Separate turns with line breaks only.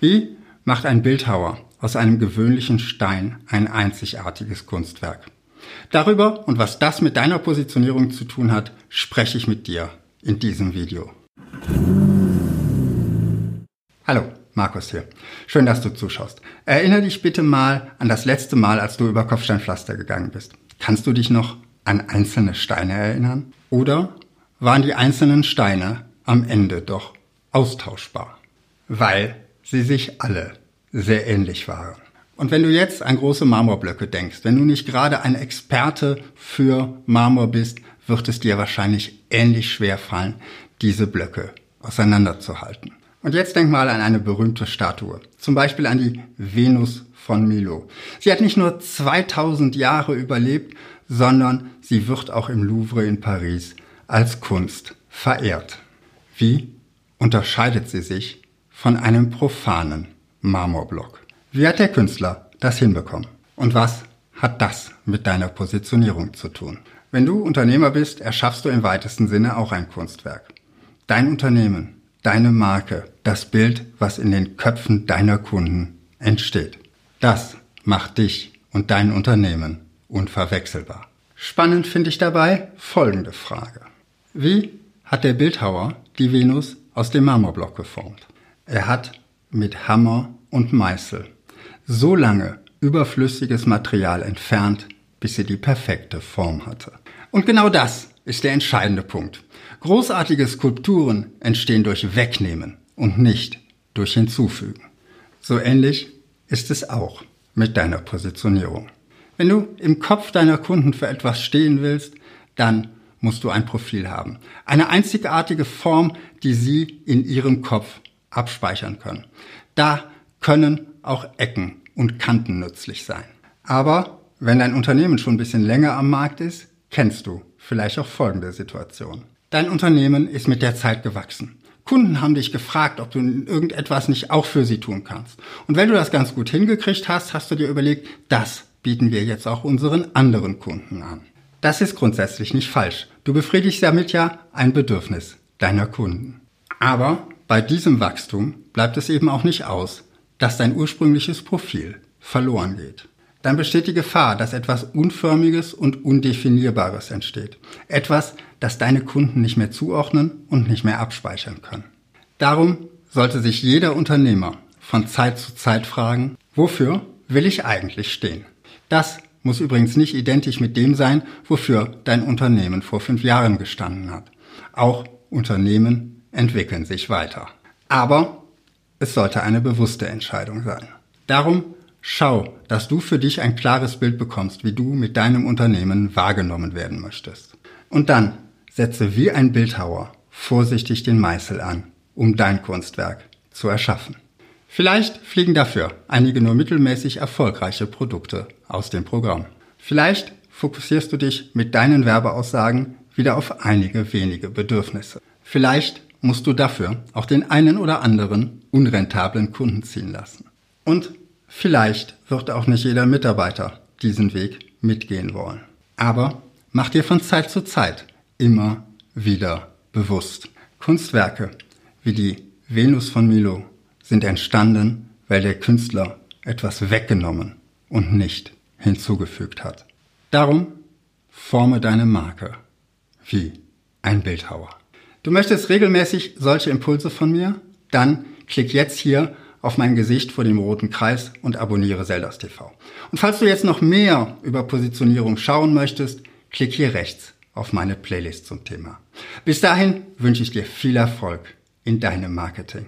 Wie macht ein Bildhauer aus einem gewöhnlichen Stein ein einzigartiges Kunstwerk? Darüber und was das mit deiner Positionierung zu tun hat, spreche ich mit dir in diesem Video. Hallo, Markus hier. Schön, dass du zuschaust. Erinnere dich bitte mal an das letzte Mal, als du über Kopfsteinpflaster gegangen bist. Kannst du dich noch an einzelne Steine erinnern? Oder waren die einzelnen Steine am Ende doch austauschbar? Weil sie sich alle sehr ähnlich waren. Und wenn du jetzt an große Marmorblöcke denkst, wenn du nicht gerade ein Experte für Marmor bist, wird es dir wahrscheinlich ähnlich schwer fallen, diese Blöcke auseinanderzuhalten. Und jetzt denk mal an eine berühmte Statue, zum Beispiel an die Venus von Milo. Sie hat nicht nur 2000 Jahre überlebt, sondern sie wird auch im Louvre in Paris als Kunst verehrt. Wie unterscheidet sie sich von einem profanen Marmorblock? Wie hat der Künstler das hinbekommen? Und was hat das mit deiner Positionierung zu tun? Wenn du Unternehmer bist, erschaffst du im weitesten Sinne auch ein Kunstwerk. Dein Unternehmen, deine Marke, das Bild, was in den Köpfen deiner Kunden entsteht. Das macht dich und dein Unternehmen unverwechselbar. Spannend finde ich dabei folgende Frage. Wie hat der Bildhauer die Venus aus dem Marmorblock geformt? Er hat mit Hammer und Meißel so lange überflüssiges Material entfernt, bis sie die perfekte Form hatte. Und genau das ist der entscheidende Punkt. Großartige Skulpturen entstehen durch Wegnehmen und nicht durch Hinzufügen. So ähnlich ist es auch mit deiner Positionierung. Wenn du im Kopf deiner Kunden für etwas stehen willst, dann musst du ein Profil haben. Eine einzigartige Form, die sie in ihrem Kopf abspeichern können. Da können auch Ecken und Kanten nützlich sein. Aber wenn dein Unternehmen schon ein bisschen länger am Markt ist, kennst du vielleicht auch folgende Situation. Dein Unternehmen ist mit der Zeit gewachsen. Kunden haben dich gefragt, ob du irgendetwas nicht auch für sie tun kannst. Und wenn du das ganz gut hingekriegt hast, hast du dir überlegt, das bieten wir jetzt auch unseren anderen Kunden an. Das ist grundsätzlich nicht falsch. Du befriedigst damit ja ein Bedürfnis deiner Kunden. Aber bei diesem Wachstum bleibt es eben auch nicht aus, dass dein ursprüngliches Profil verloren geht. Dann besteht die Gefahr, dass etwas Unförmiges und Undefinierbares entsteht. Etwas, das deine Kunden nicht mehr zuordnen und nicht mehr abspeichern können. Darum sollte sich jeder Unternehmer von Zeit zu Zeit fragen, wofür will ich eigentlich stehen? Das muss übrigens nicht identisch mit dem sein, wofür dein Unternehmen vor fünf Jahren gestanden hat. Auch Unternehmen entwickeln sich weiter. Aber es sollte eine bewusste Entscheidung sein. Darum schau, dass du für dich ein klares Bild bekommst, wie du mit deinem Unternehmen wahrgenommen werden möchtest. Und dann setze wie ein Bildhauer vorsichtig den Meißel an, um dein Kunstwerk zu erschaffen. Vielleicht fliegen dafür einige nur mittelmäßig erfolgreiche Produkte aus dem Programm. Vielleicht fokussierst du dich mit deinen Werbeaussagen wieder auf einige wenige Bedürfnisse. Vielleicht musst du dafür auch den einen oder anderen unrentablen Kunden ziehen lassen. Und vielleicht wird auch nicht jeder Mitarbeiter diesen Weg mitgehen wollen. Aber mach dir von Zeit zu Zeit immer wieder bewusst. Kunstwerke wie die Venus von Milo sind entstanden, weil der Künstler etwas weggenommen und nicht hinzugefügt hat. Darum forme deine Marke wie ein Bildhauer. Du möchtest regelmäßig solche Impulse von mir? Dann klick jetzt hier auf mein Gesicht vor dem roten Kreis und abonniere Zeldas TV. Und falls du jetzt noch mehr über Positionierung schauen möchtest, klick hier rechts auf meine Playlist zum Thema. Bis dahin wünsche ich dir viel Erfolg in deinem Marketing.